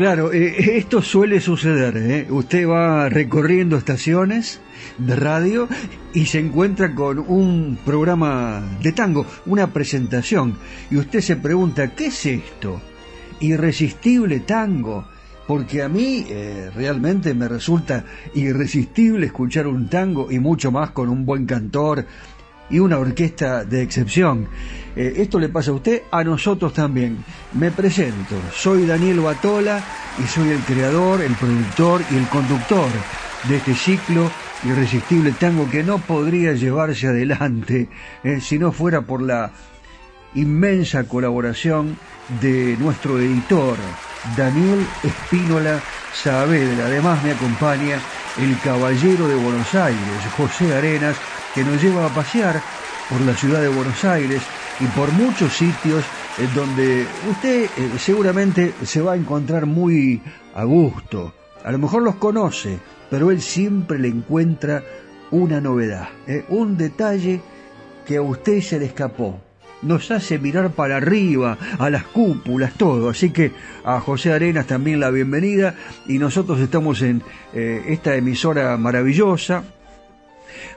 Claro, eh, esto suele suceder. ¿eh? Usted va recorriendo estaciones de radio y se encuentra con un programa de tango, una presentación, y usted se pregunta, ¿qué es esto? Irresistible tango. Porque a mí eh, realmente me resulta irresistible escuchar un tango y mucho más con un buen cantor y una orquesta de excepción. Eh, esto le pasa a usted, a nosotros también. Me presento, soy Daniel Batola y soy el creador, el productor y el conductor de este ciclo irresistible tango que no podría llevarse adelante eh, si no fuera por la inmensa colaboración de nuestro editor, Daniel Espínola Saavedra. Además me acompaña el caballero de Buenos Aires, José Arenas, que nos lleva a pasear por la ciudad de Buenos Aires y por muchos sitios donde usted eh, seguramente se va a encontrar muy a gusto. A lo mejor los conoce, pero él siempre le encuentra una novedad, eh, un detalle que a usted se le escapó. Nos hace mirar para arriba, a las cúpulas, todo. Así que a José Arenas también la bienvenida y nosotros estamos en eh, esta emisora maravillosa,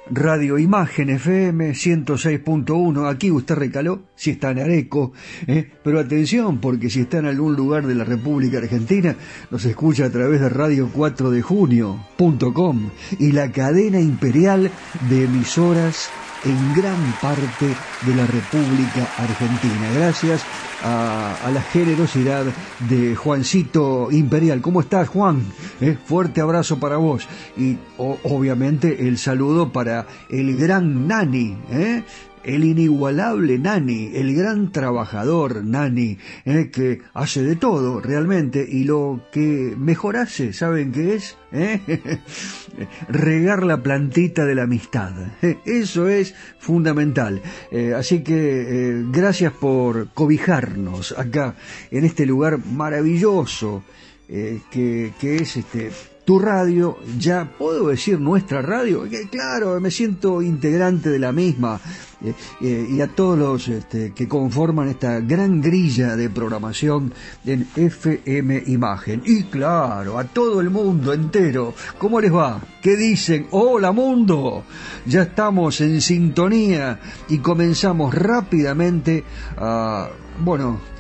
Radio Imagen FM 106.1. Aquí usted recaló si está en Areco. ¿eh? Pero atención, porque si está en algún lugar de la República Argentina, nos escucha a través de Radio 4 de Junio.com y la cadena imperial de emisoras en gran parte de la República Argentina. Gracias a, la generosidad de Juancito Imperial. ¿Cómo estás, Juan? Eh, fuerte abrazo para vos. Y obviamente el saludo para el gran Nani, ¿eh? El inigualable Nani, el gran trabajador Nani, eh, que hace de todo realmente y lo que mejor hace, ¿saben qué es? ¿Eh? Regar la plantita de la amistad. Eh, eso es fundamental. así que gracias por cobijarnos acá en este lugar maravilloso que, que es este tu radio, ya puedo decir nuestra radio, claro, me siento integrante de la misma, eh, eh, y a todos los este, que conforman esta gran grilla de programación en FM Imagen. Y claro, a todo el mundo entero, ¿cómo les va? ¿Qué dicen? Hola mundo, ya estamos en sintonía y comenzamos rápidamente a, bueno,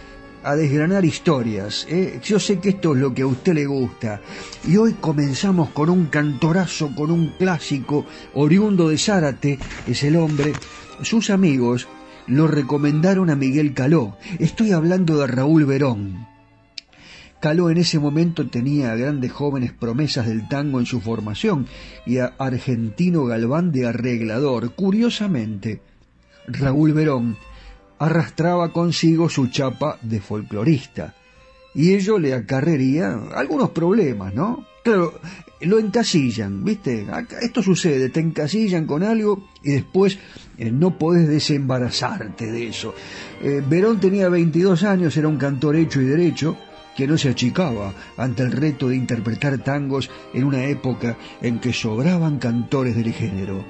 a desgranar historias. ¿eh? Yo sé que esto es lo que a usted le gusta. Y hoy comenzamos con un cantorazo, con un clásico, oriundo de Zárate, es el hombre. Sus amigos lo recomendaron a Miguel Caló. Estoy hablando de Raúl Verón. Caló en ese momento tenía grandes jóvenes promesas del tango en su formación y a Argentino Galván de arreglador. Curiosamente, Raúl Verón arrastraba consigo su chapa de folclorista y ello le acarrería algunos problemas, ¿no? Claro, lo encasillan, ¿viste? Esto sucede, te encasillan con algo y después eh, no podés desembarazarte de eso. Eh, Verón tenía 22 años, era un cantor hecho y derecho, que no se achicaba ante el reto de interpretar tangos en una época en que sobraban cantores del género.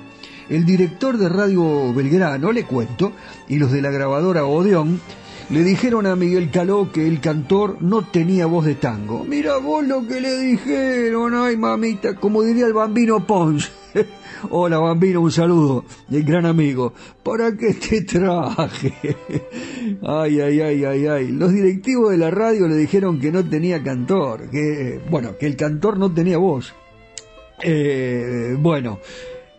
El director de Radio Belgrano, le cuento, y los de la grabadora Odeón, le dijeron a Miguel Caló que el cantor no tenía voz de tango. Mira vos lo que le dijeron, ay mamita, como diría el bambino Pons. Hola bambino, un saludo, el gran amigo. ¿Para qué te traje? ay, ay, ay, ay, ay. Los directivos de la radio le dijeron que no tenía cantor, que, bueno, que el cantor no tenía voz. Eh, bueno,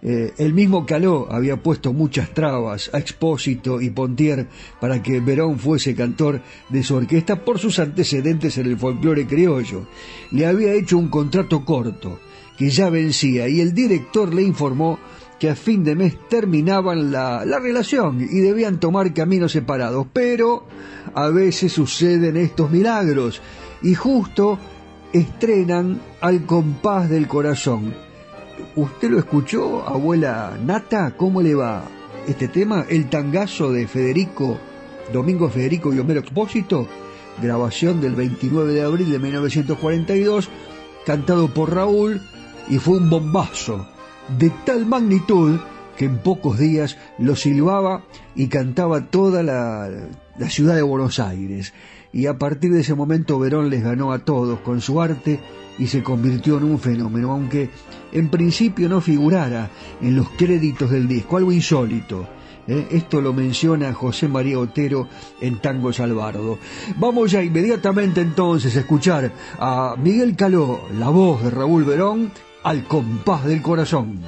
eh, el mismo Caló había puesto muchas trabas a Expósito y Pontier para que Verón fuese cantor de su orquesta por sus antecedentes en el folclore criollo. Le había hecho un contrato corto, que ya vencía, y el director le informó que a fin de mes terminaban la, la relación y debían tomar caminos separados. Pero a veces suceden estos milagros y justo estrenan al compás del corazón ¿Usted lo escuchó, abuela Nata? ¿Cómo le va este tema? El tangazo de Federico, Domingo Federico y Homero Expósito, grabación del 29 de abril de 1942, cantado por Raúl, y fue un bombazo de tal magnitud que en pocos días lo silbaba y cantaba toda la, la ciudad de Buenos Aires. Y a partir de ese momento Verón les ganó a todos con su arte y se convirtió en un fenómeno, aunque en principio no figurara en los créditos del disco, algo insólito. ¿eh? Esto lo menciona José María Otero en Tango Salvardo. Vamos ya inmediatamente entonces a escuchar a Miguel Caló, la voz de Raúl Verón, al compás del corazón.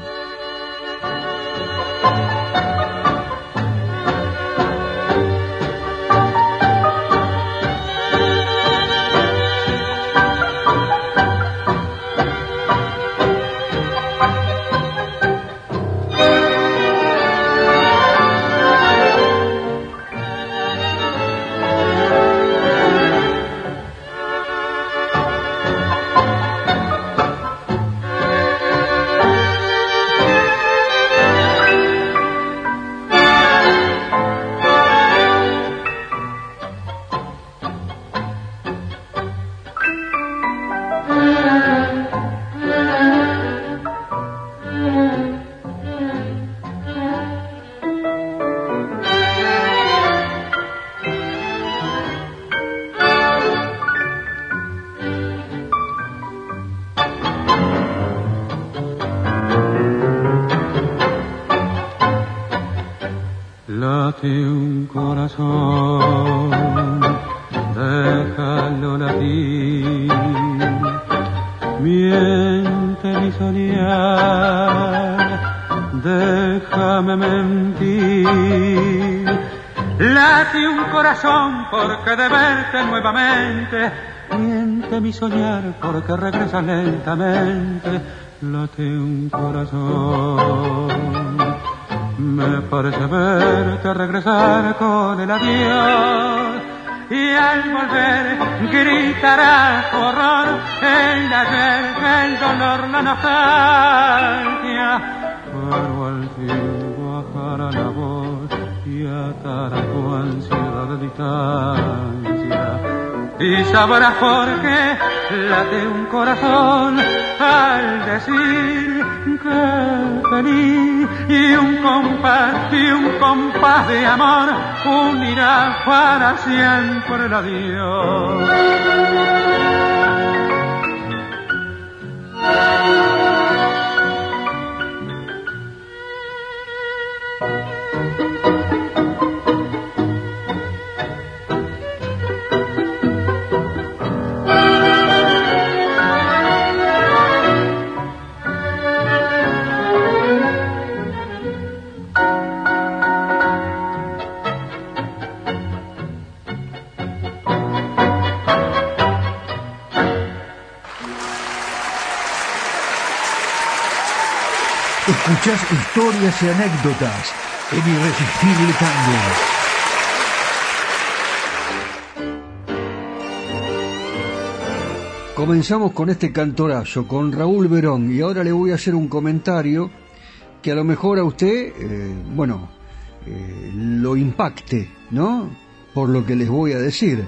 Soñar porque regresa lentamente, late un corazón. Me parece verte regresar con el adiós y al volver gritará horror el ayer, el dolor, la nostalgia. Pero al fin bajará la voz y atará tu ansiedad de y sabrás por qué late un corazón al decir que feliz y un compás y un compás de amor unirá para siempre el adiós. Escuchás historias y anécdotas en Irresistible Tango. Comenzamos con este cantorazo, con Raúl Verón, y ahora le voy a hacer un comentario que a lo mejor a usted, eh, bueno, eh, lo impacte, ¿no? Por lo que les voy a decir.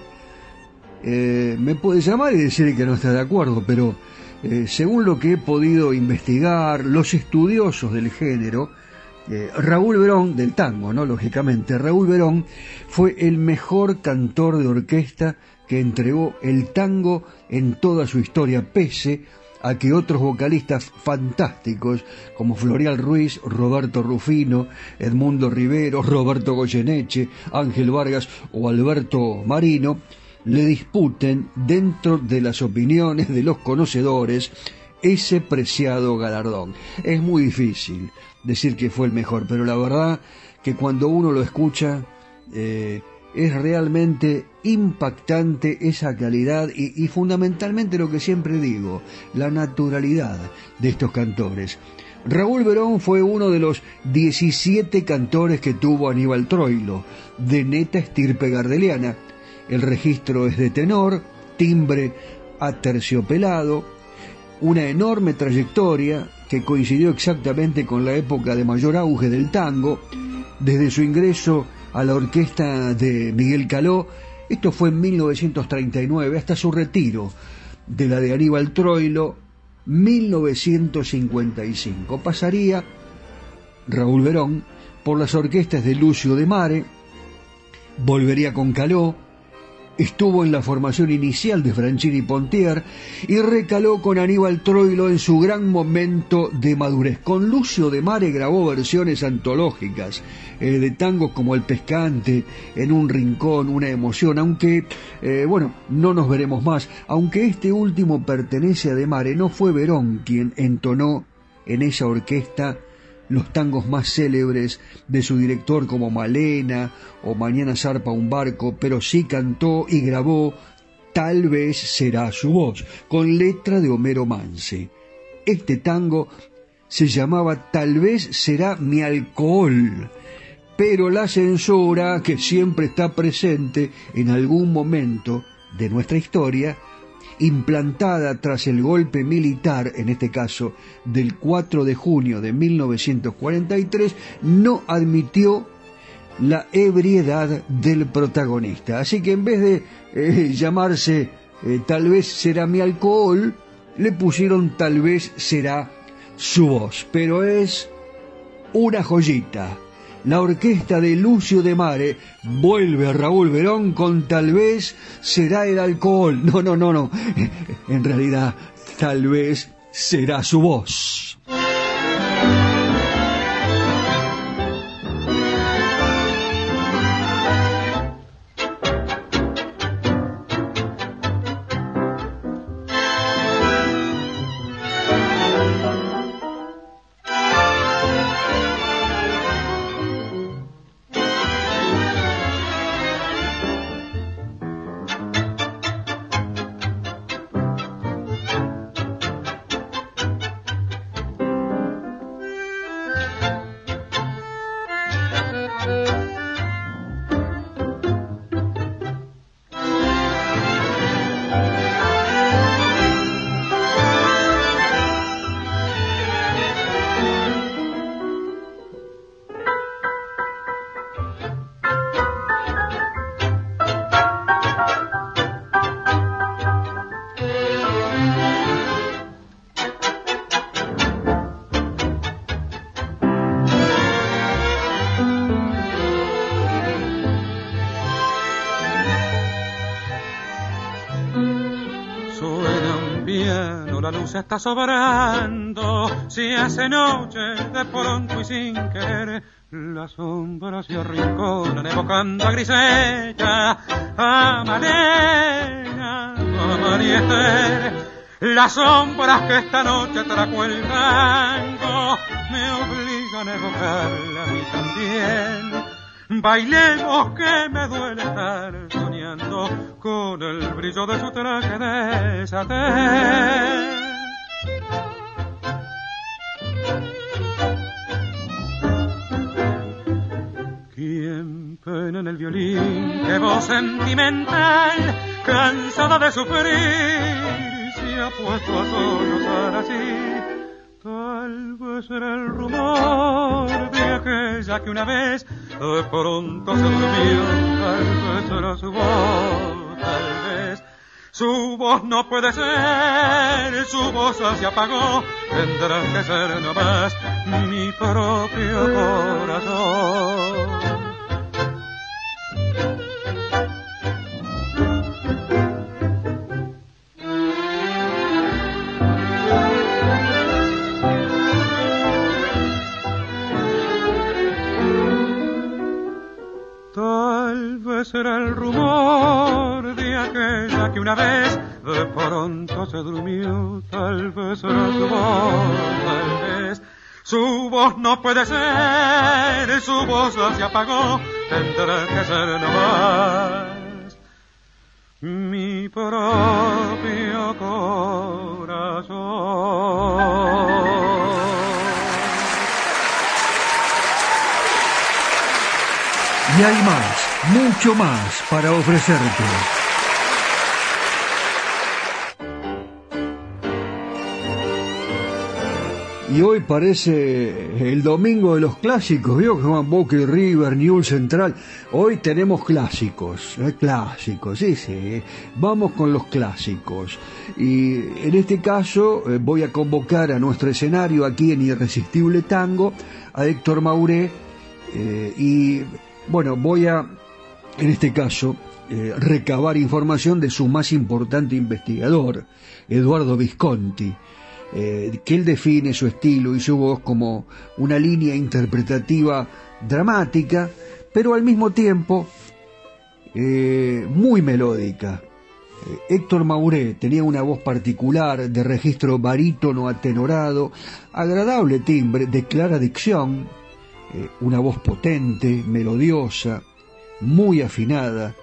Eh, me puede llamar y decir que no está de acuerdo, pero eh, según lo que he podido investigar, los estudiosos del género, eh, Raúl Verón, del tango, ¿no? Lógicamente, Raúl Verón fue el mejor cantor de orquesta que entregó el tango en toda su historia, pese a que otros vocalistas fantásticos como Florial Ruiz, Roberto Rufino, Edmundo Rivero, Roberto Goyeneche, Ángel Vargas o Alberto Marino le disputen dentro de las opiniones de los conocedores ese preciado galardón. Es muy difícil decir que fue el mejor, pero la verdad que cuando uno lo escucha eh, es realmente impactante esa calidad y, y, fundamentalmente lo que siempre digo, la naturalidad de estos cantores. Raúl Verón fue uno de los 17 cantores que tuvo Aníbal Troilo, de neta estirpe gardeliana, el registro es de tenor, timbre aterciopelado, una enorme trayectoria que coincidió exactamente con la época de mayor auge del tango, desde su ingreso a la orquesta de Miguel Caló, esto fue en 1939, hasta su retiro de la de Aníbal Troilo, 1955. Pasaría Raúl Verón, por las orquestas de Lucio de Mare, volvería con Caló, estuvo en la formación inicial de Franchini Pontier y recaló con Aníbal Troilo en su gran momento de madurez. Con Lucio de Mare grabó versiones antológicas eh, de tangos como El Pescante, En un Rincón, Una Emoción, aunque, eh, bueno, no nos veremos más, aunque este último pertenece a De Mare, no fue Verón quien entonó en esa orquesta los tangos más célebres de su director como Malena o Mañana zarpa un barco, pero sí cantó y grabó Tal vez será su voz, con letra de Homero Manse. Este tango se llamaba Tal vez será mi alcohol, pero la censura, que siempre está presente en algún momento de nuestra historia, implantada tras el golpe militar, en este caso del 4 de junio de 1943, no admitió la ebriedad del protagonista. Así que en vez de eh, llamarse eh, tal vez será mi alcohol, le pusieron tal vez será su voz. Pero es una joyita la orquesta de Lucio de Mare vuelve a Raúl Verón con tal vez será el alcohol. No, no, no, no. En realidad, tal vez será su voz. Está sobrando, si hace noche de pronto y sin querer, la sombra se arrinconan evocando a Grisella, a Malena, a Las sombras que esta noche trajo el tango me obligan a evocarla a mí también. Bailemos que me duele estar soñando con el brillo de su traje de satén. ¿Quién pena en el violín? ¡Qué voz sentimental! Cansada de sufrir, se ha puesto a sollozar así. Tal vez era el rumor de aquella que una vez de pronto se durmió. Tal vez era su voz, tal vez su voz no puede ser, su voz se apagó, tendrá que ser nomás mi propio corazón. Tal vez era el rumor de aquella que una vez de pronto se durmió. Tal vez era su voz, tal vez su voz no puede ser, su voz se apagó, tendrá que ser nomás mi propio corazón. Y hay más, mucho más para ofrecerte. Y hoy parece el domingo de los clásicos, ¿vio? Que van Boca y River, Newell Central. Hoy tenemos clásicos, ¿eh? clásicos, sí, sí. Vamos con los clásicos. Y en este caso eh, voy a convocar a nuestro escenario aquí en Irresistible Tango a Héctor Mauré eh, y bueno, voy a, en este caso, eh, recabar información de su más importante investigador, Eduardo Visconti, eh, que él define su estilo y su voz como una línea interpretativa dramática, pero al mismo tiempo muy melódica. Héctor Mauré tenía una voz particular, de registro barítono atenorado, agradable timbre, de clara dicción, eh, una voz potente, melodiosa, muy afinada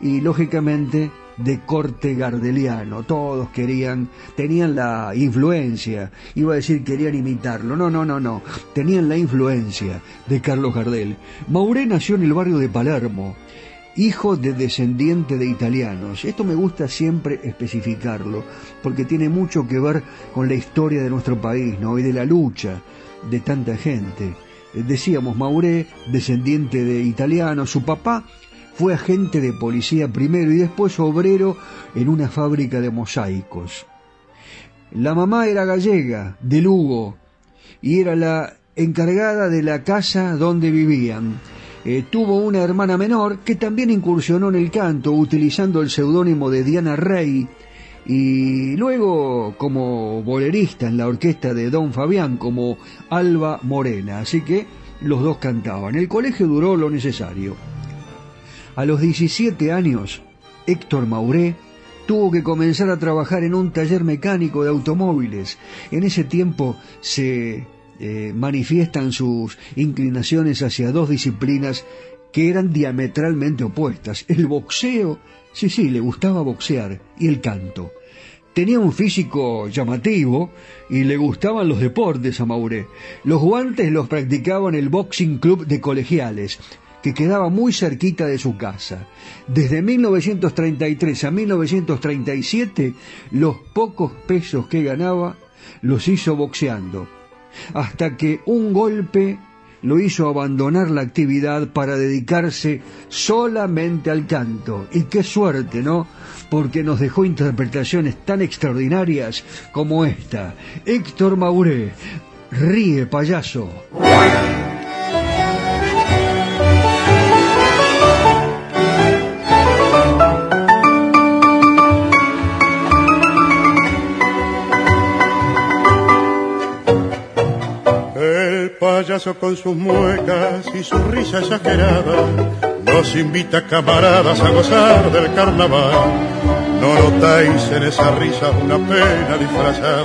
y lógicamente de corte gardeliano. Todos querían, tenían la influencia, iba a decir querían imitarlo. No, no, no, no. Tenían la influencia de Carlos Gardel. Mauré nació en el barrio de Palermo, hijo de descendiente de italianos. Esto me gusta siempre especificarlo, porque tiene mucho que ver con la historia de nuestro país, ¿no? Y de la lucha de tanta gente. Eh, decíamos, Mauré, descendiente de italiano, su papá fue agente de policía primero y después obrero en una fábrica de mosaicos. La mamá era gallega, de Lugo, y era la encargada de la casa donde vivían. Eh, tuvo una hermana menor que también incursionó en el canto utilizando el seudónimo de Diana Rey, y luego como bolerista en la orquesta de Don Fabián como Alba Morena, así que los dos cantaban. El colegio duró lo necesario. A los 17 años, Héctor Mauré tuvo que comenzar a trabajar en un taller mecánico de automóviles. En ese tiempo se eh, manifiestan sus inclinaciones hacia dos disciplinas que eran diametralmente opuestas. El boxeo Sí, sí, le gustaba boxear y el canto. Tenía un físico llamativo y le gustaban los deportes a Mauré. Los guantes los practicaba en el Boxing Club de Colegiales, que quedaba muy cerquita de su casa. Desde 1933 a 1937, los pocos pesos que ganaba los hizo boxeando, hasta que un golpe lo hizo abandonar la actividad para dedicarse solamente al canto. Y qué suerte, ¿no? Porque nos dejó interpretaciones tan extraordinarias como esta. Héctor Mauré, ríe payaso. Payaso con sus muecas y su risa exagerada nos invita camaradas a gozar del carnaval. No notáis en esa risa una pena disfrazada,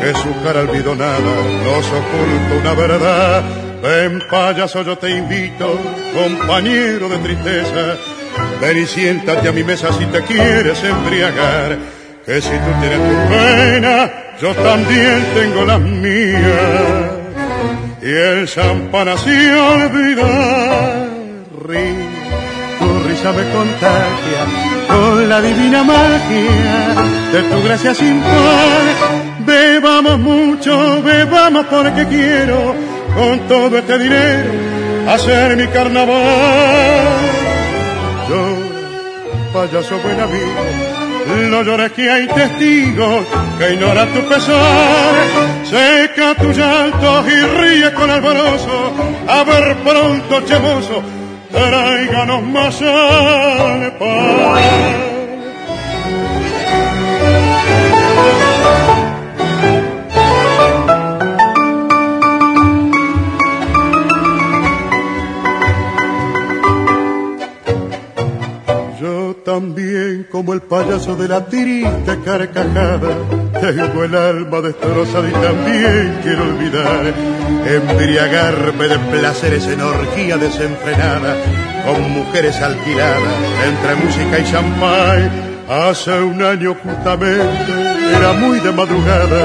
que su cara almidonada nos oculta una verdad. Ven payaso yo te invito, compañero de tristeza, ven y siéntate a mi mesa si te quieres embriagar, que si tú tienes tu pena, yo también tengo las mías y el champán así olvidar. tu risa me contagia con la divina magia de tu gracia sin par. Bebamos mucho, bebamos porque quiero con todo este dinero hacer mi carnaval. Yo, payaso buen amigo, no llores que hay testigos que ignoran tu pesar. Seca tu llanto y ríe con alborozo. A ver pronto, chemoso, tráiganos más al pan. También como el payaso de la tirita carcajada. Tengo el alma destrozada y también quiero olvidar, embriagarme de placeres en orgía desenfrenada, con mujeres alquiladas entre música y champán. Hace un año justamente, era muy de madrugada,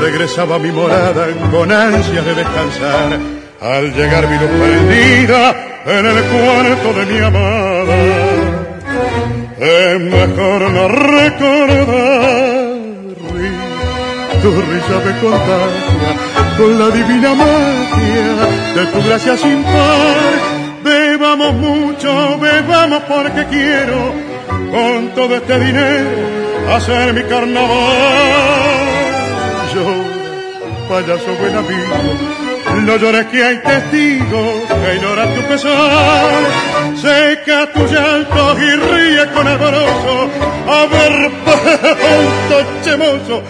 regresaba a mi morada con ansias de descansar. Al llegar mi luz perdida en el cuarto de mi amada es mejor no recordar. Tu risa me contagia con la divina magia de tu gracia sin par. Bebamos mucho, bebamos porque quiero con todo este dinero hacer mi carnaval. Yo, payaso buen amigo, No llores que hay testigos que ignoran tu pesar. Seca tu llanto y ríe con alborozo. A ver, punto chemoso,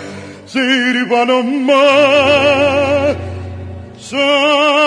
sírvanos más. Sale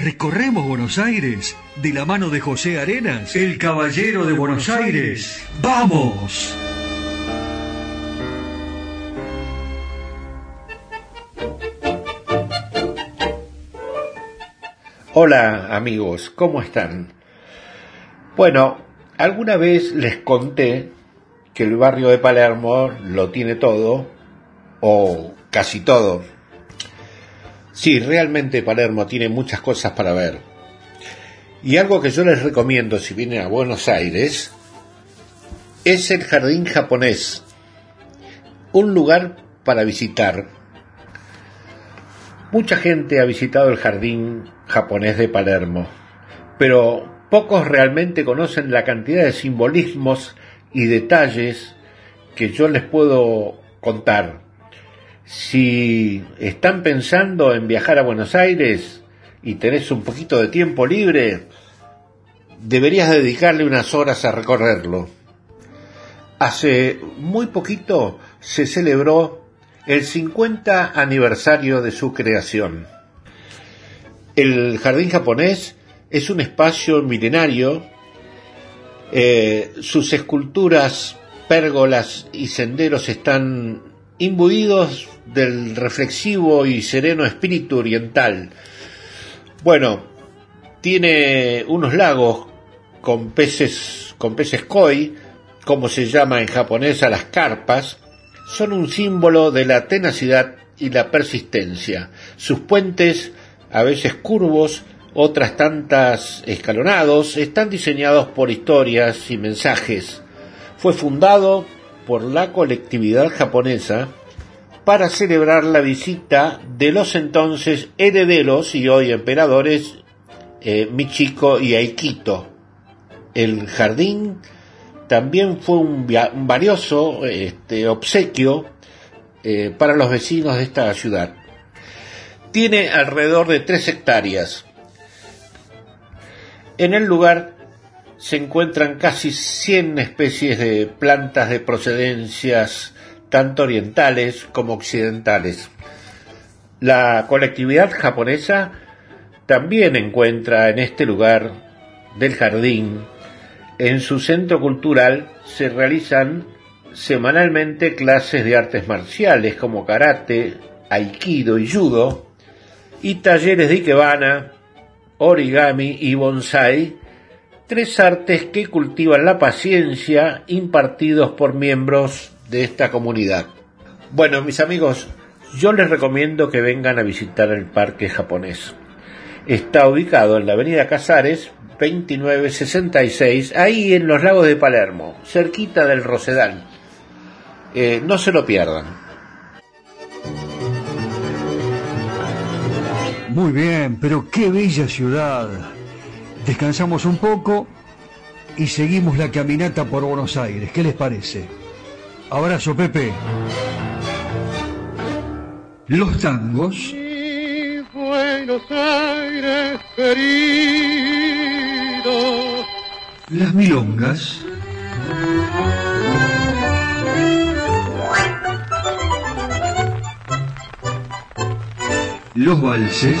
recorremos Buenos Aires de la mano de José Arenas, el caballero de Buenos Aires. ¡Vamos! Hola amigos, ¿cómo están? Bueno, alguna vez les conté que el barrio de Palermo lo tiene todo, o casi todo. Sí, realmente Palermo tiene muchas cosas para ver. Y algo que yo les recomiendo si vienen a Buenos Aires es el Jardín Japonés, un lugar para visitar. Mucha gente ha visitado el Jardín Japonés de Palermo, pero pocos realmente conocen la cantidad de simbolismos y detalles que yo les puedo contar. Si están pensando en viajar a Buenos Aires y tenés un poquito de tiempo libre, deberías dedicarle unas horas a recorrerlo. Hace muy poquito se celebró el 50 aniversario de su creación. El jardín japonés es un espacio milenario eh, sus esculturas, pérgolas y senderos están imbuidos del reflexivo y sereno espíritu oriental. Bueno, tiene unos lagos con peces, con peces koi, como se llama en japonés a las carpas, son un símbolo de la tenacidad y la persistencia. Sus puentes, a veces curvos, otras tantas escalonados, están diseñados por historias y mensajes. Fue fundado por la colectividad japonesa para celebrar la visita de los entonces herederos y hoy emperadores eh, Michiko y Aikito. El jardín también fue un, valioso este, obsequio eh, para los vecinos de esta ciudad. Tiene alrededor de tres hectáreas, en el lugar se encuentran casi 100 especies de plantas de procedencias tanto orientales como occidentales. La colectividad japonesa también encuentra en este lugar del jardín, en su centro cultural, se realizan semanalmente clases de artes marciales como karate, aikido y judo, y talleres de ikebana, origami y bonsai, tres artes que cultivan la paciencia impartidos por miembros de esta comunidad. Bueno, mis amigos, yo les recomiendo que vengan a visitar el parque japonés. Está ubicado en la avenida Casares 2966, ahí en los lagos de Palermo, cerquita del Rosedal. Eh, no se lo pierdan. Muy bien, pero qué bella ciudad. Descansamos un poco y seguimos la caminata por Buenos Aires. ¿Qué les parece? Abrazo, Pepe. Los tangos. Buenos Aires querido. Las milongas. los valses,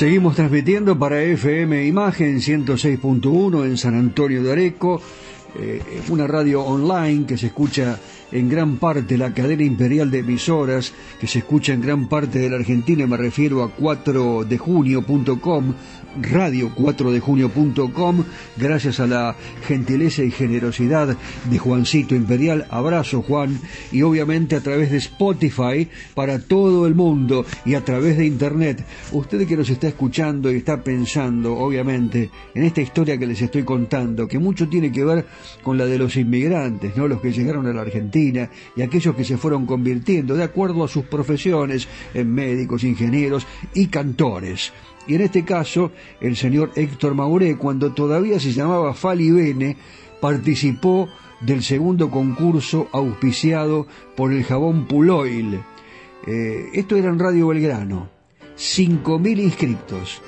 Seguimos transmitiendo para FM Imagen 106.1 en San Antonio de Areco. Eh, una radio online que se escucha en gran parte la cadena imperial de emisoras que se escucha en gran parte de la Argentina, me refiero a 4dejunio.com, radio4dejunio.com, gracias a la gentileza y generosidad de Juancito Imperial, abrazo Juan, y obviamente a través de Spotify para todo el mundo y a través de Internet. Usted que nos está escuchando y está pensando, obviamente, en esta historia que les estoy contando, que mucho tiene que ver con la de los inmigrantes, ¿no? Los que llegaron a la Argentina y aquellos que se fueron convirtiendo de acuerdo a sus profesiones en médicos, ingenieros y cantores. Y en este caso, el señor Héctor Mauré, cuando todavía se llamaba Fali Bene, participó del segundo concurso auspiciado por el jabón Puloil. Eh, esto era en Radio Belgrano. 5.000 inscriptos.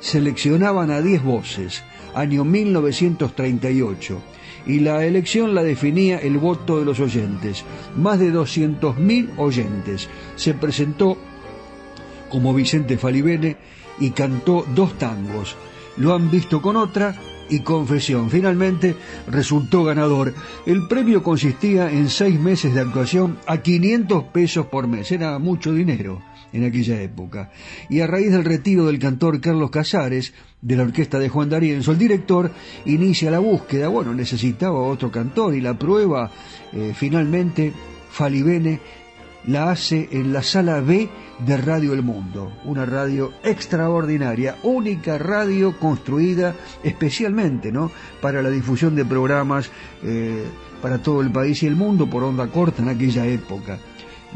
Seleccionaban a 10 voces. Año 1938. Y la elección la definía el voto de los oyentes. Más de 200.000 oyentes. Se presentó como Vicente Falibene y cantó dos tangos. Lo han visto con otra y confesión. Finalmente resultó ganador. El premio consistía en seis meses de actuación a 500 pesos por mes. Era mucho dinero en aquella época. Y a raíz del retiro del cantor Carlos Casares, de la orquesta de Juan D'Arienzo, el director inicia la búsqueda. Bueno, necesitaba otro cantor y la prueba, eh, finalmente, Falibene la hace en la sala B de Radio El Mundo, una radio extraordinaria, única radio construida especialmente ¿no? para la difusión de programas eh, para todo el país y el mundo por onda corta en aquella época.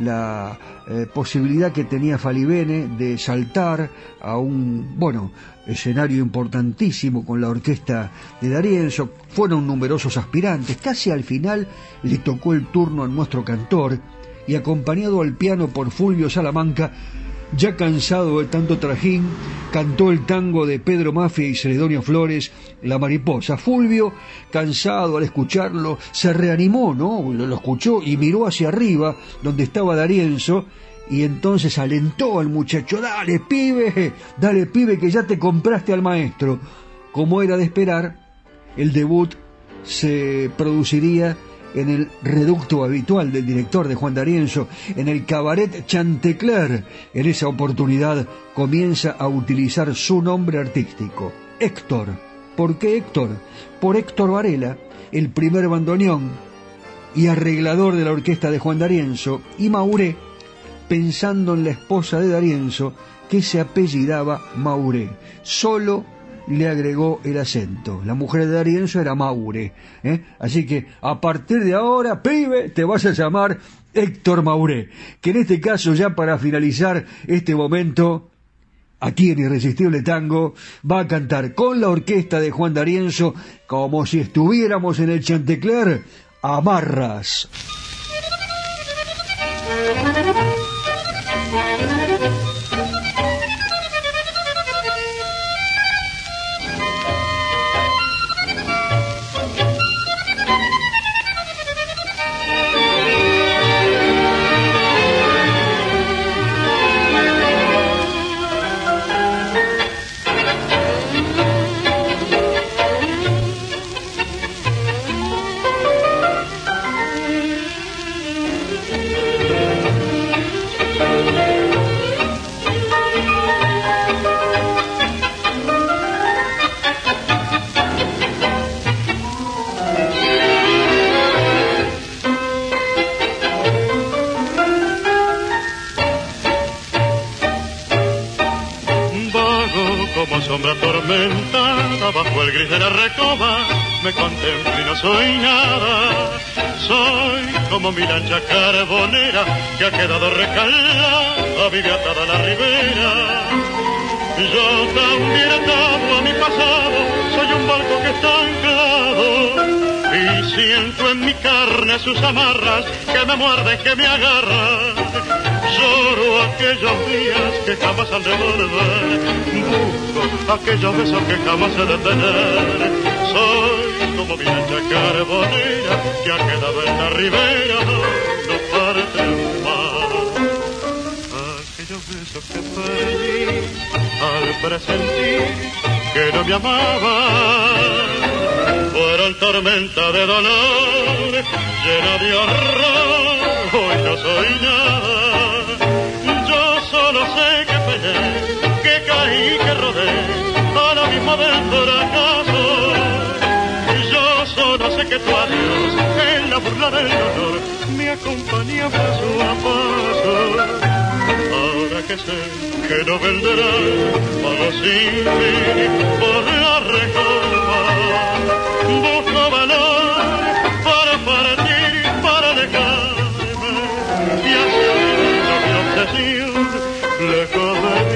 La eh, posibilidad que tenía Falibene de saltar a un, bueno, escenario importantísimo con la orquesta de Darienzo, fueron numerosos aspirantes, casi al final le tocó el turno a nuestro cantor, y acompañado al piano por Fulvio Salamanca, ya cansado de tanto trajín, cantó el tango de Pedro Mafia y Celedonio Flores, La Mariposa. Fulvio, cansado al escucharlo, se reanimó, ¿no? Lo, escuchó y miró hacia arriba, donde estaba Darienzo, y entonces alentó al muchacho, dale pibe, dale pibe que ya te compraste al maestro. Como era de esperar, el debut se produciría en el reducto habitual del director de Juan D'Arienzo, en el cabaret Chantecler. En esa oportunidad comienza a utilizar su nombre artístico, Héctor. ¿Por qué Héctor? Por Héctor Varela, el primer bandoneón y arreglador de la orquesta de Juan D'Arienzo, y Mauré, pensando en la esposa de D'Arienzo, que se apellidaba Mauré. Solo le agregó el acento. La mujer de Darienzo era Maure. ¿eh? Así que a partir de ahora, pibe, te vas a llamar Héctor Maure. Que en este caso, ya para finalizar este momento, aquí en Irresistible Tango, va a cantar con la orquesta de Juan D'Arienzo, como si estuviéramos en el Chantecler, Amarras. Sus amarras que me muerden, que me agarran lloro aquellos días que jamás han de volver. Busco aquellos besos que jamás he de tener. Soy como mi ancha carbonera que ha quedado en la ribera no parte más aquellos besos que perdí al presentir que no me amaban fueron tormenta de dolor, llena de horror, hoy no soy nada. Yo solo sé que peleé, que caí, que rodé, a la misma del fracaso. Yo solo sé que tu adiós, en la burla del dolor, me acompaña paso a paso ahora que sé que no vendrá para sin fin por la recoba. Valor para partir, para dejarme. Y así mi obsesión, lejos de mí,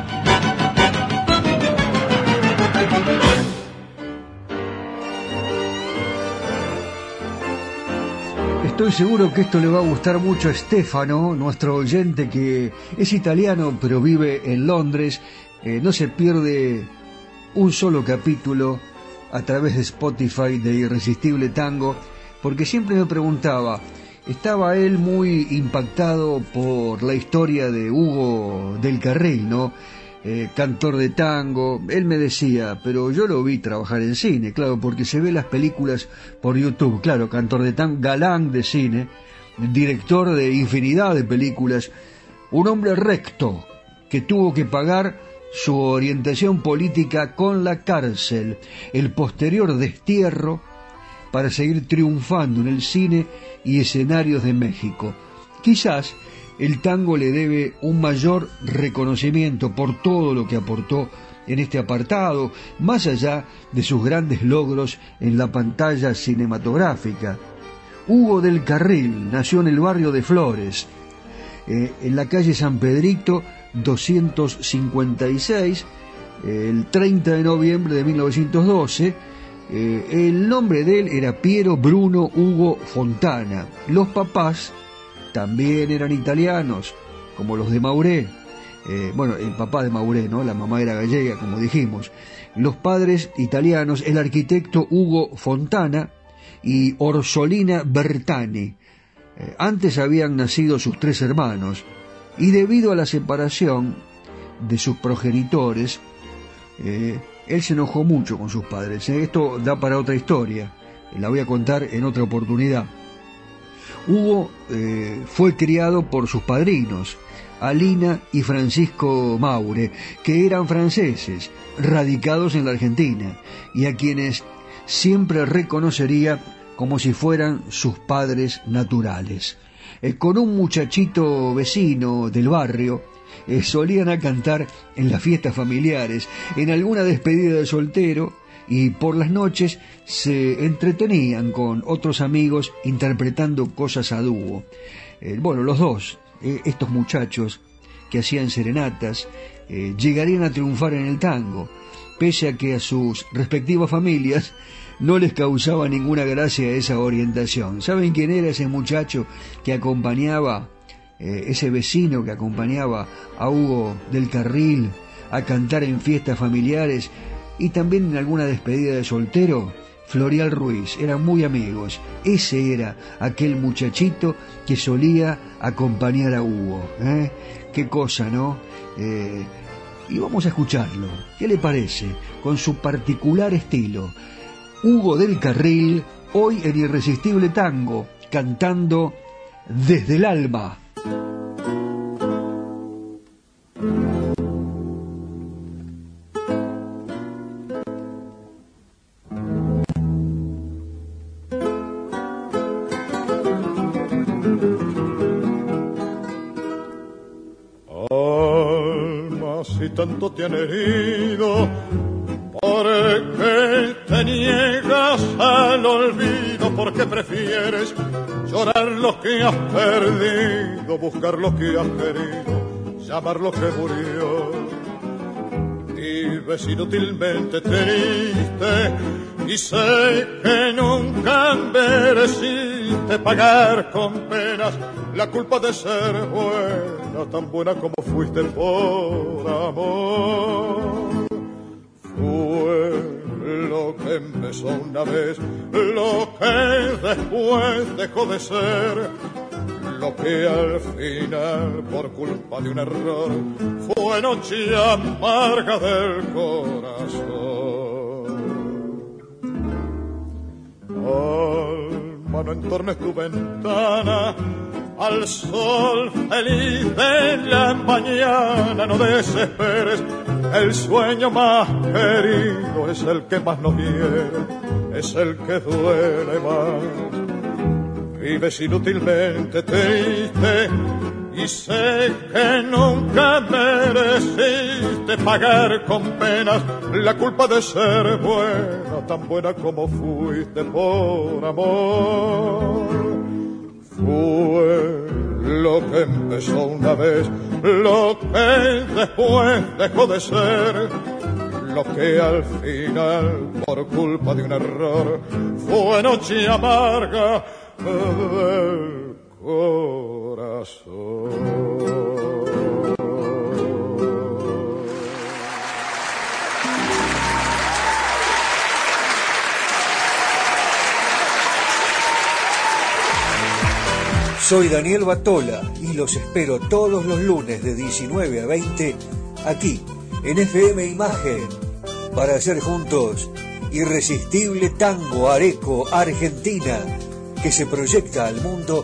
Estoy seguro que esto le va a gustar mucho a Stefano, nuestro oyente que es italiano pero vive en Londres. Eh, no se pierde un solo capítulo a través de Spotify de Irresistible Tango, porque siempre me preguntaba, estaba él muy impactado por la historia de Hugo del Carril, ¿no? Eh, cantor de tango, él me decía, pero yo lo vi trabajar en cine, claro, porque se ve las películas por YouTube, claro, cantor de tango, galán de cine, director de infinidad de películas, un hombre recto que tuvo que pagar su orientación política con la cárcel, el posterior destierro para seguir triunfando en el cine y escenarios de México. Quizás el tango le debe un mayor reconocimiento por todo lo que aportó en este apartado, más allá de sus grandes logros en la pantalla cinematográfica. Hugo del Carril nació en el barrio de Flores, eh, en la calle San Pedrito 256, eh, el 30 de noviembre de 1912. Eh, el nombre de él era Piero Bruno Hugo Fontana. Los papás también eran italianos, como los de Mauré. Eh, bueno, el papá de Mauré, ¿no? La mamá era gallega, como dijimos. Los padres italianos, el arquitecto Hugo Fontana y Orsolina Bertani. Eh, antes habían nacido sus tres hermanos y debido a la separación de sus progenitores, eh, él se enojó mucho con sus padres. Esto da para otra historia, la voy a contar en otra oportunidad. Hugo eh, fue criado por sus padrinos, Alina y Francisco Maure, que eran franceses, radicados en la Argentina, y a quienes siempre reconocería como si fueran sus padres naturales. Eh, con un muchachito vecino del barrio, eh, solían cantar en las fiestas familiares, en alguna despedida de soltero, y por las noches se entretenían con otros amigos interpretando cosas a dúo. Eh, bueno, los dos, eh, estos muchachos que hacían serenatas, eh, llegarían a triunfar en el tango, pese a que a sus respectivas familias no les causaba ninguna gracia esa orientación. ¿Saben quién era ese muchacho que acompañaba, ese vecino que acompañaba a Hugo del Carril a cantar en fiestas familiares y también en alguna despedida de soltero, Florial Ruiz, eran muy amigos. Ese era aquel muchachito que solía acompañar a Hugo. ¿eh? Qué cosa, ¿no? Eh, y vamos a escucharlo. ¿Qué le parece? Con su particular estilo. Hugo del Carril, hoy en Irresistible Tango, cantando desde el alma. Tanto te han herido, ¿por qué te niegas al olvido? ¿Por qué prefieres llorar lo que has perdido, buscar lo que has querido, llamar lo que murió? Vives inútilmente triste y sé que nunca mereciste pagar con penas la culpa de ser buena, tan buena como fuiste por amor. Fue lo que empezó una vez, lo que después dejó de ser, lo que al final, por culpa de un error, fue noche amarga del corazón. No entornes tu ventana al sol feliz de la mañana, no desesperes, el sueño más querido es el que más nos hiere, es el que duele más. Vives inútilmente triste y sé que nunca mereciste pagar con penas la culpa de ser buena, tan buena como fuiste por amor. Fue lo que empezó una vez, lo que después dejó de ser, lo que al final, por culpa de un error, fue noche amarga del corazón. Soy Daniel Batola y los espero todos los lunes de 19 a 20 aquí en FM Imagen para hacer juntos Irresistible Tango Areco Argentina que se proyecta al mundo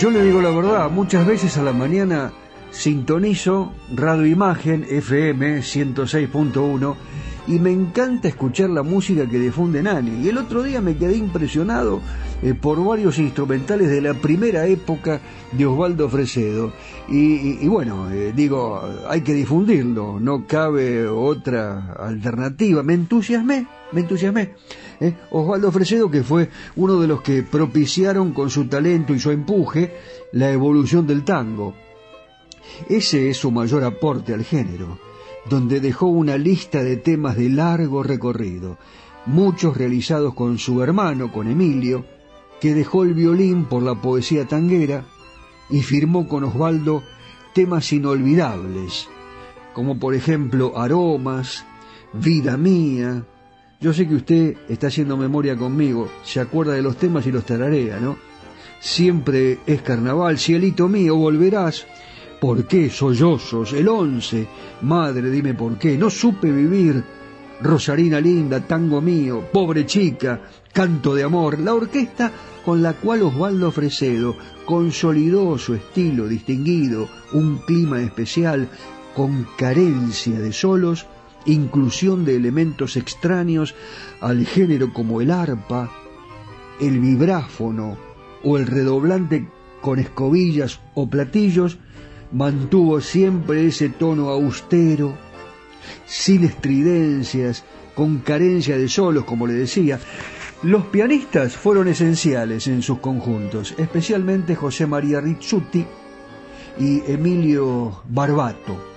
Yo le digo la verdad, muchas veces a la mañana sintonizo Radio Imagen FM 106.1 y me encanta escuchar la música que difunde Nani. Y el otro día me quedé impresionado eh, por varios instrumentales de la primera época de Osvaldo Fresedo. Y, y- bueno, eh, digo, hay que difundirlo, no cabe otra alternativa. Me entusiasmé, me entusiasmé. ¿eh? Osvaldo Fresedo, que fue uno de los que propiciaron con su talento y su empuje la evolución del tango. Ese es su mayor aporte al género, donde dejó una lista de temas de largo recorrido, muchos realizados con su hermano, con Emilio, que dejó el violín por la poesía tanguera y firmó con Osvaldo temas inolvidables, como por ejemplo Aromas, Vida Mía. Yo sé que usted está haciendo memoria conmigo, se acuerda de los temas y los tararea, ¿no? Siempre es carnaval, cielito mío, volverás. ¿Por qué sollozos? El once. Madre, dime por qué. No supe vivir. Rosarina linda, tango mío, pobre chica, canto de amor. La orquesta con la cual Osvaldo Fresedo consolidó su estilo distinguido, un clima especial, con carencia de solos, inclusión de elementos extraños al género como el arpa, el vibráfono o el redoblante con escobillas o platillos, mantuvo siempre ese tono austero, sin estridencias, con carencia de solos, como le decía. Los pianistas fueron esenciales en sus conjuntos, especialmente José María Rizzuti y Emilio Barbato.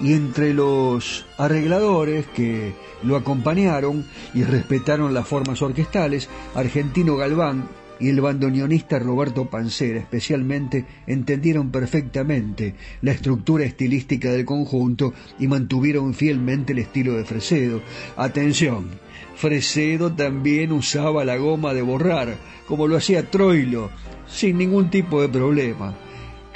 Y entre los arregladores que lo acompañaron y respetaron las formas orquestales, Argentino Galván y el bandoneonista Roberto Pancera especialmente entendieron perfectamente la estructura estilística del conjunto y mantuvieron fielmente el estilo de Fresedo. Atención, Fresedo también usaba la goma de borrar, como lo hacía Troilo, sin ningún tipo de problema.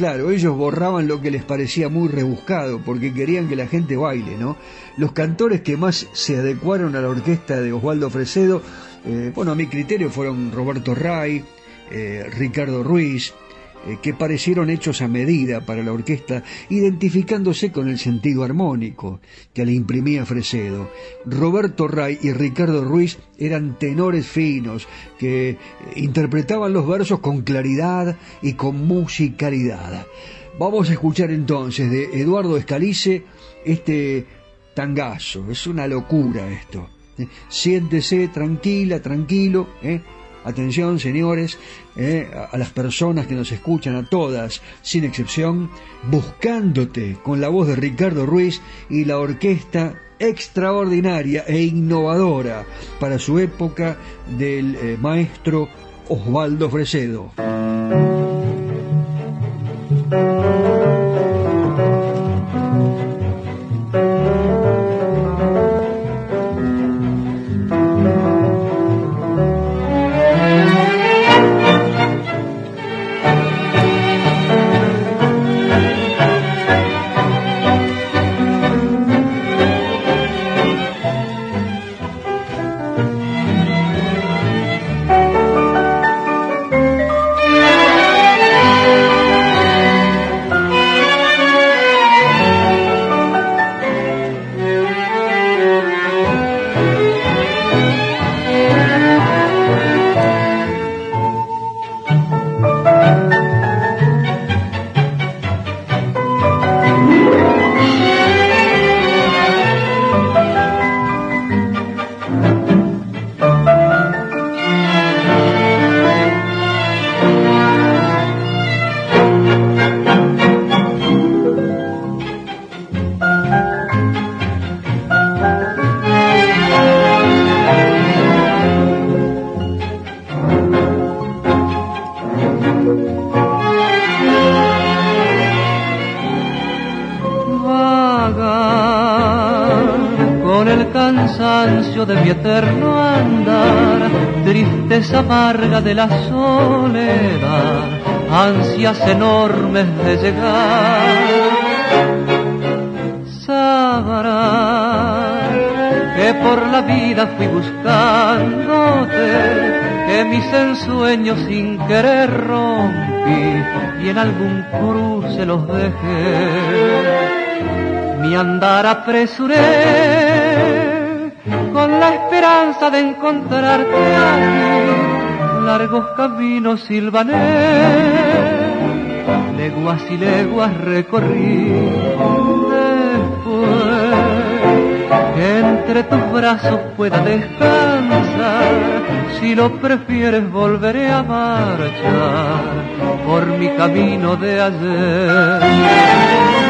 Claro, ellos borraban lo que les parecía muy rebuscado, porque querían que la gente baile, ¿no? Los cantores que más se adecuaron a la orquesta de Osvaldo Fresedo, eh, bueno, a mi criterio fueron Roberto Ray, eh, Ricardo Ruiz, que parecieron hechos a medida para la orquesta, identificándose con el sentido armónico que le imprimía Fresedo. Roberto Ray y Ricardo Ruiz eran tenores finos que interpretaban los versos con claridad y con musicalidad. Vamos a escuchar entonces de Eduardo Escalice este tangazo, es una locura esto. Siéntese tranquila, tranquilo, ¿eh? Atención, señores, eh, a, las personas que nos escuchan, a todas, sin excepción, buscándote con la voz de Ricardo Ruiz y la orquesta extraordinaria e innovadora para su época del eh, maestro Osvaldo Fresedo. Amarga de la soledad, ansias enormes de llegar. Sabrás que por la vida fui buscándote, que mis ensueños sin querer rompí y en algún cruce los dejé. Mi andar apresuré con la esperanza de encontrarte aquí largos caminos silvané, leguas y leguas recorrí. Después entre tus brazos pueda descansar, si lo prefieres volveré a marchar por mi camino de ayer.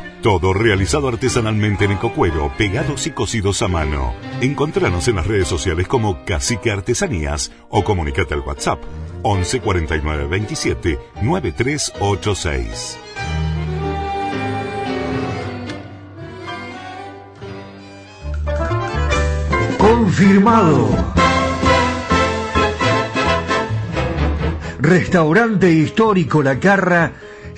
Todo realizado artesanalmente en ecocuero, pegados y cocidos a mano. Encontranos en las redes sociales como Cacique Artesanías o comunicate al WhatsApp 11 49 27 9386. Confirmado. Restaurante histórico La Carra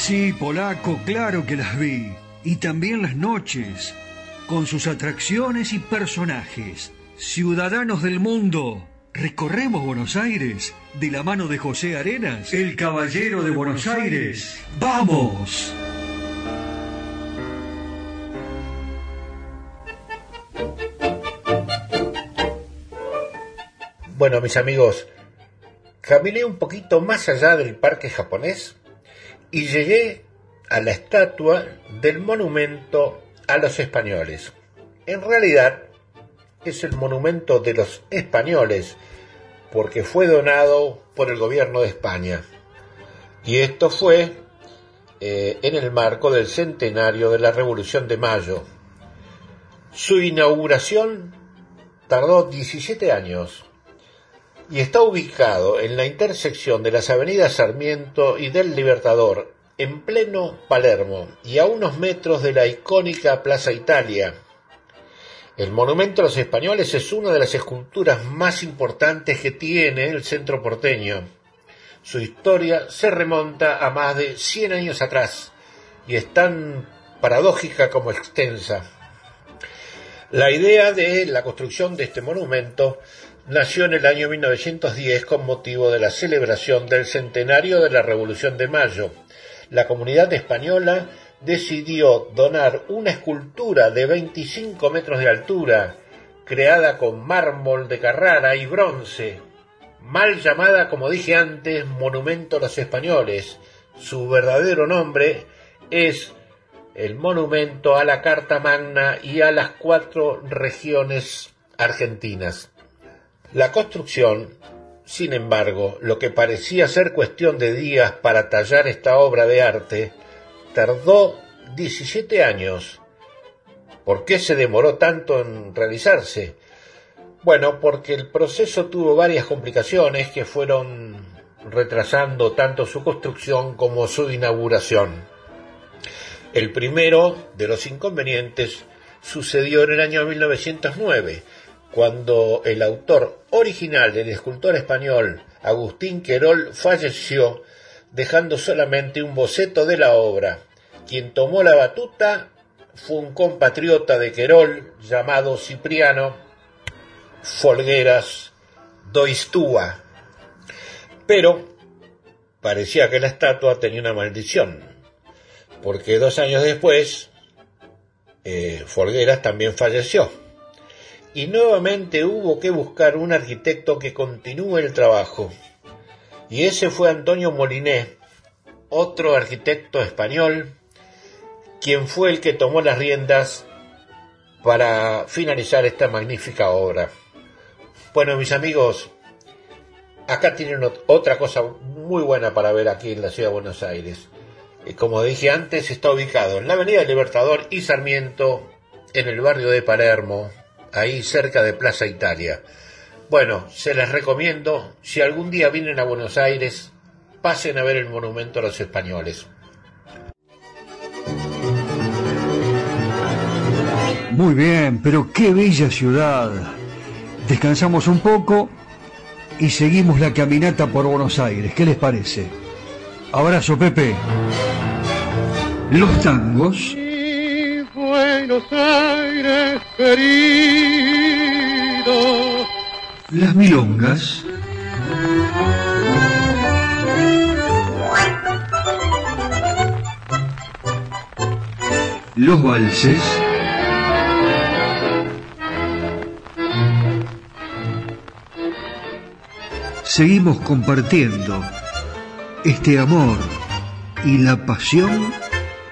Sí, polaco, claro que las vi. Y también las noches, con sus atracciones y personajes. Ciudadanos del mundo, recorremos Buenos Aires de la mano de José Arenas, el caballero de Buenos Aires. ¡Vamos! Bueno, mis amigos, caminé un poquito más allá del parque japonés y llegué a la estatua del monumento a los españoles. En realidad es el monumento de los españoles porque fue donado por el gobierno de España. Y esto fue eh, en el marco del centenario de la Revolución de Mayo. Su inauguración tardó 17 años y está ubicado en la intersección de las avenidas Sarmiento y del Libertador, en pleno Palermo y a unos metros de la icónica Plaza Italia. El monumento a los españoles es una de las esculturas más importantes que tiene el centro porteño. Su historia se remonta a más de 100 años atrás y es tan paradójica como extensa. La idea de la construcción de este monumento nació en el año 1910 con motivo de la celebración del centenario de la Revolución de Mayo. La comunidad española decidió donar una escultura de 25 metros de altura, creada con mármol de Carrara y bronce, mal llamada, como dije antes, Monumento a los Españoles. Su verdadero nombre es el Monumento a la Carta Magna y a las cuatro regiones argentinas. La construcción, sin embargo, lo que parecía ser cuestión de días para tallar esta obra de arte, tardó 17 años. ¿Por qué se demoró tanto en realizarse? Bueno, porque el proceso tuvo varias complicaciones que fueron retrasando tanto su construcción como su inauguración. El primero de los inconvenientes sucedió en el año 1909, cuando el autor original del escultor español Agustín Querol falleció, dejando solamente un boceto de la obra. Quien tomó la batuta fue un compatriota de Querol llamado Cipriano Folgueras Doistúa. Pero parecía que la estatua tenía una maldición, porque dos años después eh, Folgueras también falleció. Y nuevamente hubo que buscar un arquitecto que continúe el trabajo. Y ese fue Antonio Moliné, otro arquitecto español, quien fue el que tomó las riendas para finalizar esta magnífica obra. Bueno, mis amigos, acá tienen otra cosa muy buena para ver aquí en la ciudad de Buenos Aires. Y como dije antes, está ubicado en la Avenida Libertador y Sarmiento, en el barrio de Palermo, ahí cerca de Plaza Italia. Bueno, se les recomiendo, si algún día vienen a Buenos Aires, pasen a ver el monumento a los españoles. Muy bien, pero qué bella ciudad. Descansamos un poco y seguimos la caminata por Buenos Aires. ¿Qué les parece? Abrazo, Pepe. Los tangos. Buenos Aires querido. Las milongas. Los valses. Seguimos compartiendo este amor y la pasión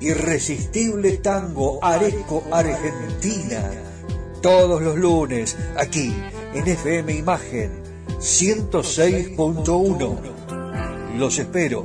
Irresistible Tango Areco Argentina. Todos los lunes, aquí en FM Imagen 106.1. Los espero.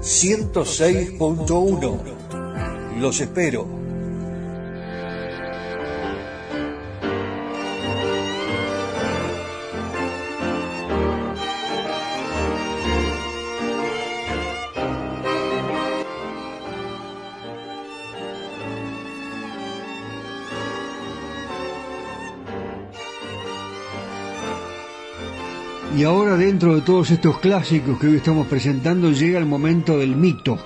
106.1. Los espero. Dentro de todos estos clásicos que hoy estamos presentando llega el momento del mito,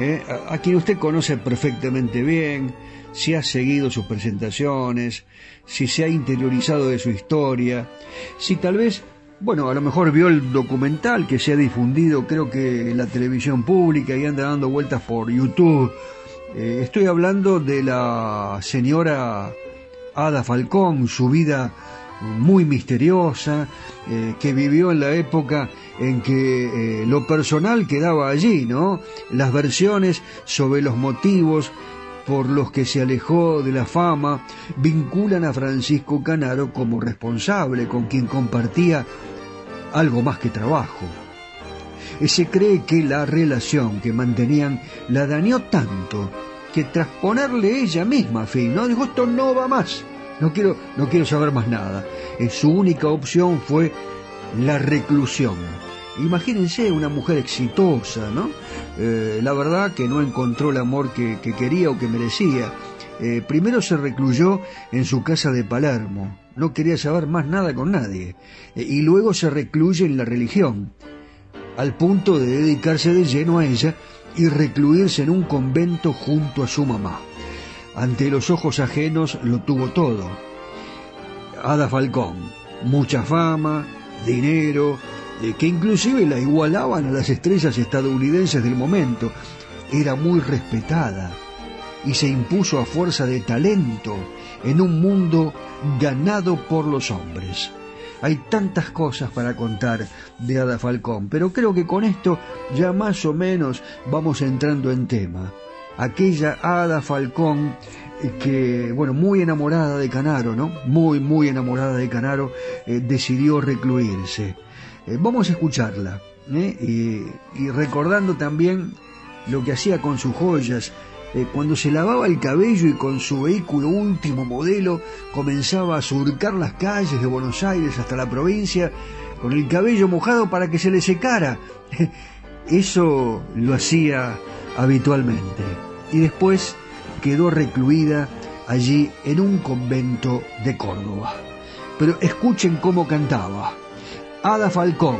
¿eh? a, quien usted conoce perfectamente bien, si ha seguido sus presentaciones, si se ha interiorizado de su historia, si tal vez, bueno, a lo mejor vio el documental que se ha difundido creo que en la televisión pública y anda dando vueltas por YouTube. Eh, estoy hablando de la señora Ada Falcón, su vida muy misteriosa, eh, que vivió en la época en que eh, lo personal quedaba allí, ¿no? Las versiones sobre los motivos por los que se alejó de la fama vinculan a Francisco Canaro como responsable, con quien compartía algo más que trabajo. Se cree que la relación que mantenían la dañó tanto que tras ponerle ella misma fin, ¿no? Dijo, esto no va más, no quiero, no quiero saber más nada. Eh, su única opción fue la reclusión. Imagínense una mujer exitosa, ¿no? Eh, la verdad que no encontró el amor que, quería o que merecía. Eh, primero se recluyó en su casa de Palermo, no quería saber más nada con nadie, y luego se recluye en la religión al punto de dedicarse de lleno a ella y recluirse en un convento junto a su mamá. Ante los ojos ajenos lo tuvo todo. Ada Falcón, mucha fama, dinero, eh, que inclusive la igualaban a las estrellas estadounidenses del momento. Era muy respetada y se impuso a fuerza de talento en un mundo ganado por los hombres. Hay tantas cosas para contar de Ada Falcón, pero creo que con esto ya más o menos vamos entrando en tema. Aquella Ada Falcón eh, que, bueno, muy enamorada de Canaro, ¿no? Muy, muy enamorada de Canaro, eh, decidió recluirse. Eh, vamos a escucharla, y recordando también lo que hacía con sus joyas, eh, cuando se lavaba el cabello y con su vehículo último modelo comenzaba a surcar las calles de Buenos Aires hasta la provincia con el cabello mojado para que se le secara. Eso lo hacía habitualmente. Y después quedó recluida allí en un convento de Córdoba. Pero escuchen cómo cantaba. Ada Falcón,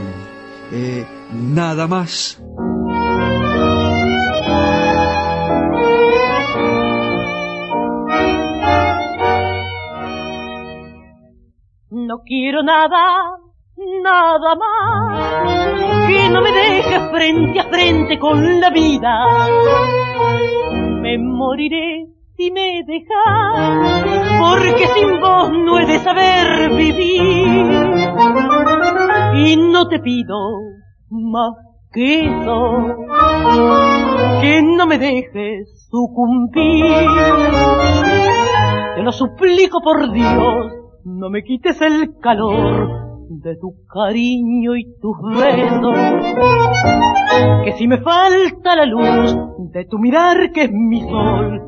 eh, nada más. No quiero nada, nada más que no me deje frente a frente con la vida. Me moriré si me dejas, porque sin vos no he de saber vivir. Y no te pido más que eso, que no me dejes sucumbir. Te lo suplico por Dios no me quites el calor de tu cariño y tus besos. Que si me falta la luz de tu mirar que es mi sol,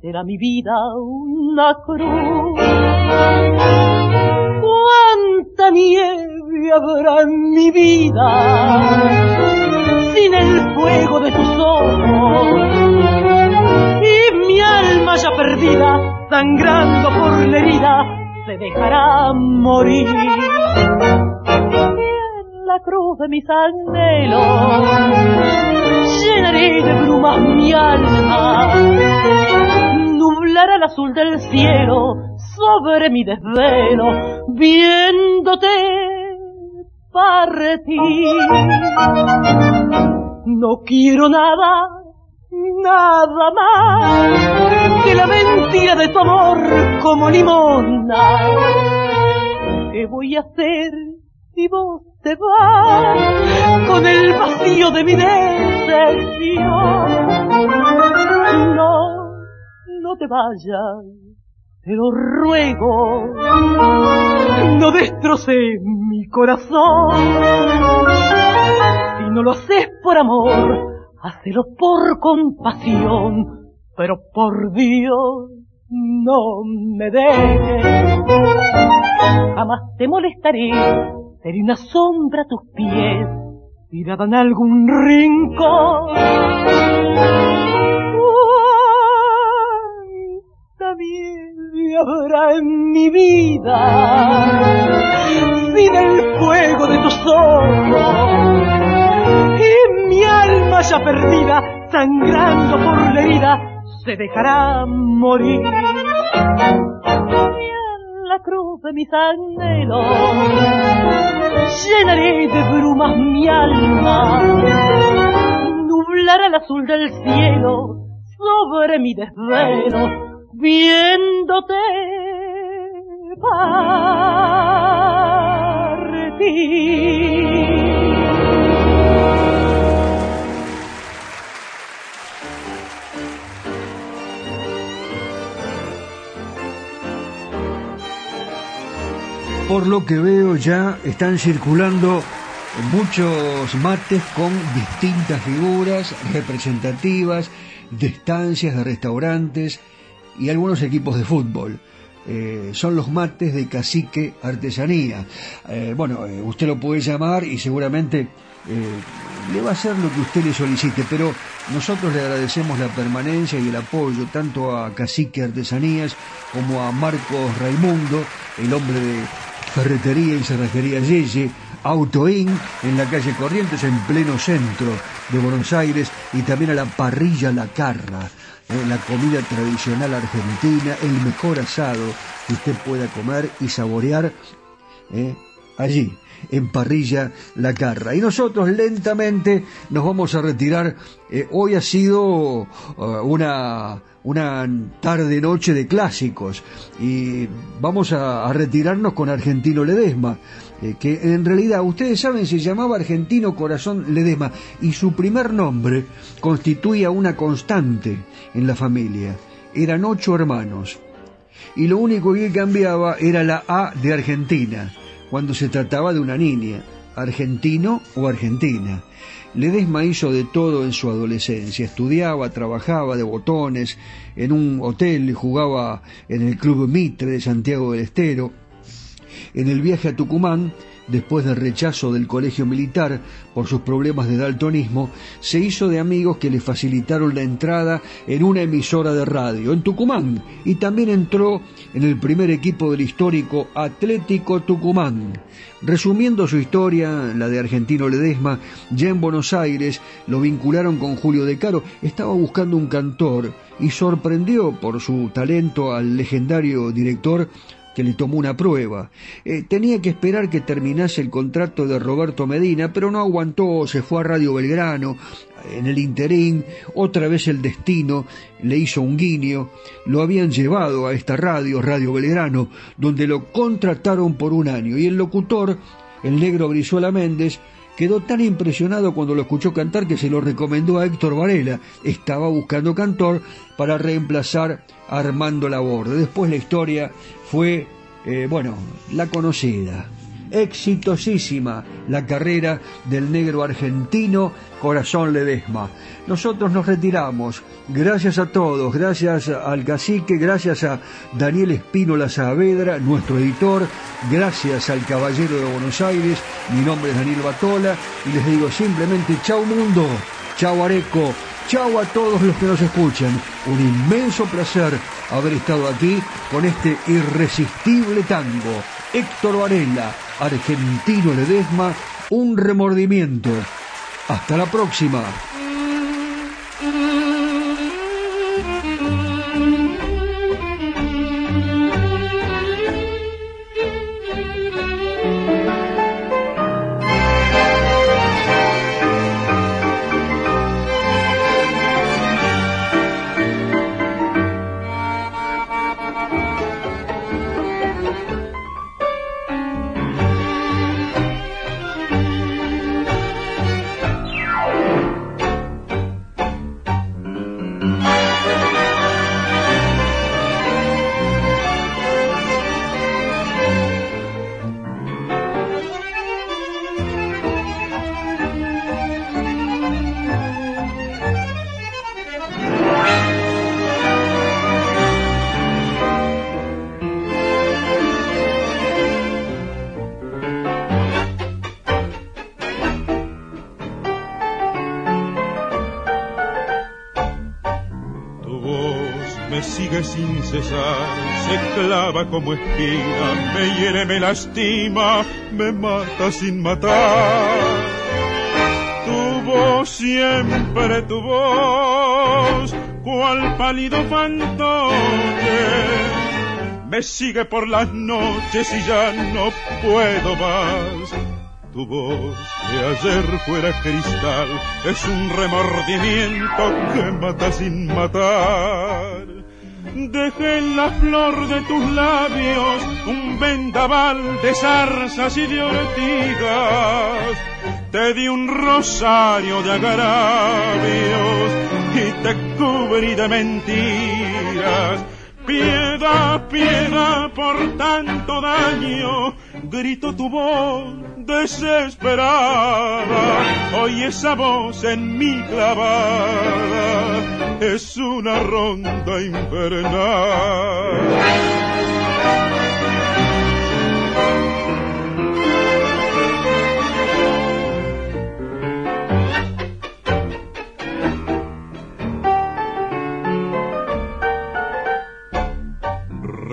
será mi vida una cruz. Cuánta nieve habrá en mi vida sin el fuego de tus ojos y mi alma ya perdida sangrando por la herida se dejará morir. en la cruz de mis anhelos llenaré de brumas mi alma, nublará el azul del cielo sobre mi desvelo, viéndote partir. No quiero nada nada más que la mentira de tu amor como limona. ¿Qué voy a hacer si vos te vas con el vacío de mi decepción? No, no te vayas, te lo ruego, no destroces mi corazón. Si no lo haces por amor, Hacelo por compasión, pero por Dios no me dejes. Jamás te molestaré, seré una sombra a tus pies, tirada en algún rincón. También habrá en mi vida sin el fuego de tus ojos mi alma ya perdida, sangrando por la herida, se dejará morir. En la cruz de mis anhelos llenaré de brumas mi alma, nublará el azul del cielo sobre mi desvelo, viéndote Por lo que veo ya están circulando muchos mates con distintas figuras representativas de estancias, de restaurantes y algunos equipos de fútbol. Eh, son los mates de cacique artesanía. Eh, bueno, eh, usted lo puede llamar y seguramente le va a hacer lo que usted le solicite, pero nosotros le agradecemos la permanencia y el apoyo tanto a Cacique Artesanías como a Marcos Raimundo, el hombre de Ferretería y Cerrajería Yeye, Autoin en la calle Corrientes, en pleno centro de Buenos Aires, y también a la parrilla La Carra, eh, la comida tradicional argentina, el mejor asado que usted pueda comer y saborear eh, allí, en parrilla La Carra. Y nosotros lentamente nos vamos a retirar. Eh, hoy ha sido uh, una una tarde-noche de clásicos y vamos a, retirarnos con Argentino Ledesma, eh, que en realidad ustedes saben se llamaba Argentino Corazón Ledesma y su primer nombre constituía una constante en la familia. Eran ocho hermanos y lo único que cambiaba era la A de Argentina cuando se trataba de una niña, argentino o argentina. Ledesma hizo de todo en su adolescencia. Estudiaba, trabajaba de botones, en un hotel, jugaba en el Club Mitre de Santiago del Estero. En el viaje a Tucumán después del rechazo del colegio militar por sus problemas de daltonismo, se hizo de amigos que le facilitaron la entrada en una emisora de radio en Tucumán y también entró en el primer equipo del histórico Atlético Tucumán. Resumiendo su historia, la de Argentino Ledesma, ya en Buenos Aires lo vincularon con Julio De Caro, estaba buscando un cantor y sorprendió por su talento al legendario director que le tomó una prueba. Eh, tenía que esperar que terminase el contrato de Roberto Medina, pero no aguantó, se fue a Radio Belgrano. En el interín, otra vez el destino le hizo un guiño, lo habían llevado a esta radio, Radio Belgrano, donde lo contrataron por un año, y el locutor, el negro Brizuela Méndez, quedó tan impresionado cuando lo escuchó cantar que se lo recomendó a Héctor Varela. Estaba buscando cantor para reemplazar a Armando Laborde. Después la historia fue, eh, bueno, la conocida. Exitosísima la carrera del negro argentino Corazón Ledesma. Nosotros nos retiramos. Gracias a todos, gracias al cacique, gracias a Daniel Espínola Saavedra, nuestro editor, gracias al Caballero de Buenos Aires. Mi nombre es Daniel Batola y les digo simplemente chau mundo, chau Areco, chau a todos los que nos escuchan. Un inmenso placer haber estado aquí con este irresistible tango. Héctor Varela, argentino Ledesma, un remordimiento. Hasta la próxima. Clava como espina, me hiere, me lastima, me mata sin matar. Tu voz siempre tu voz, cual pálido fantoche, me sigue por las noches y ya no puedo más. Tu voz de ayer fuera cristal, es un remordimiento que mata sin matar Dejé en la flor de tus labios un vendaval de zarzas y de ortigas. Te di un rosario de agravios y te cubrí de mentiras. Piedad, piedad por tanto daño, gritó tu voz desesperada. Hoy esa voz en mi clavada es una ronda infernal.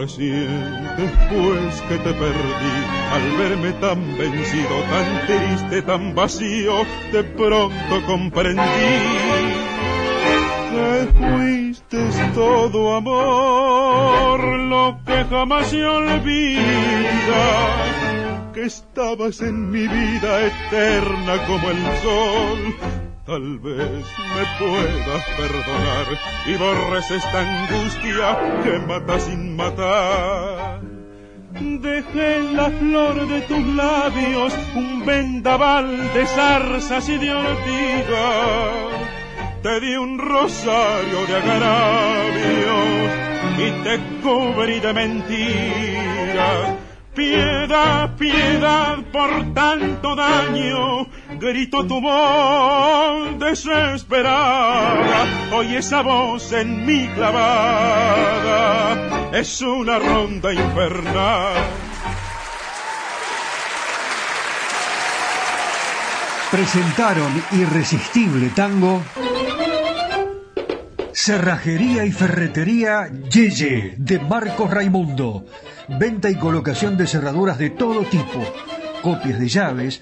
Recién después que te perdí, al verme tan vencido, tan triste, tan vacío, de pronto comprendí que fuiste todo amor, lo que jamás se olvida, que estabas en mi vida eterna como el sol, Tal vez me puedas perdonar y borres esta angustia que mata sin matar. Dejé en la flor de tus labios un vendaval de zarzas y de ortigas. Te di un rosario de agravios y te cubrí de mentiras Piedad, piedad por tanto daño, gritó tu voz desesperada. Hoy esa voz en mi clavada es una ronda infernal. Presentaron Irresistible Tango. Cerrajería y Ferretería Yeye de Marcos Raimundo venta y colocación de cerraduras de todo tipo, copias de llaves,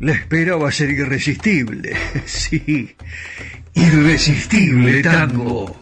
la espera va a ser irresistible. Sí, irresistible tango.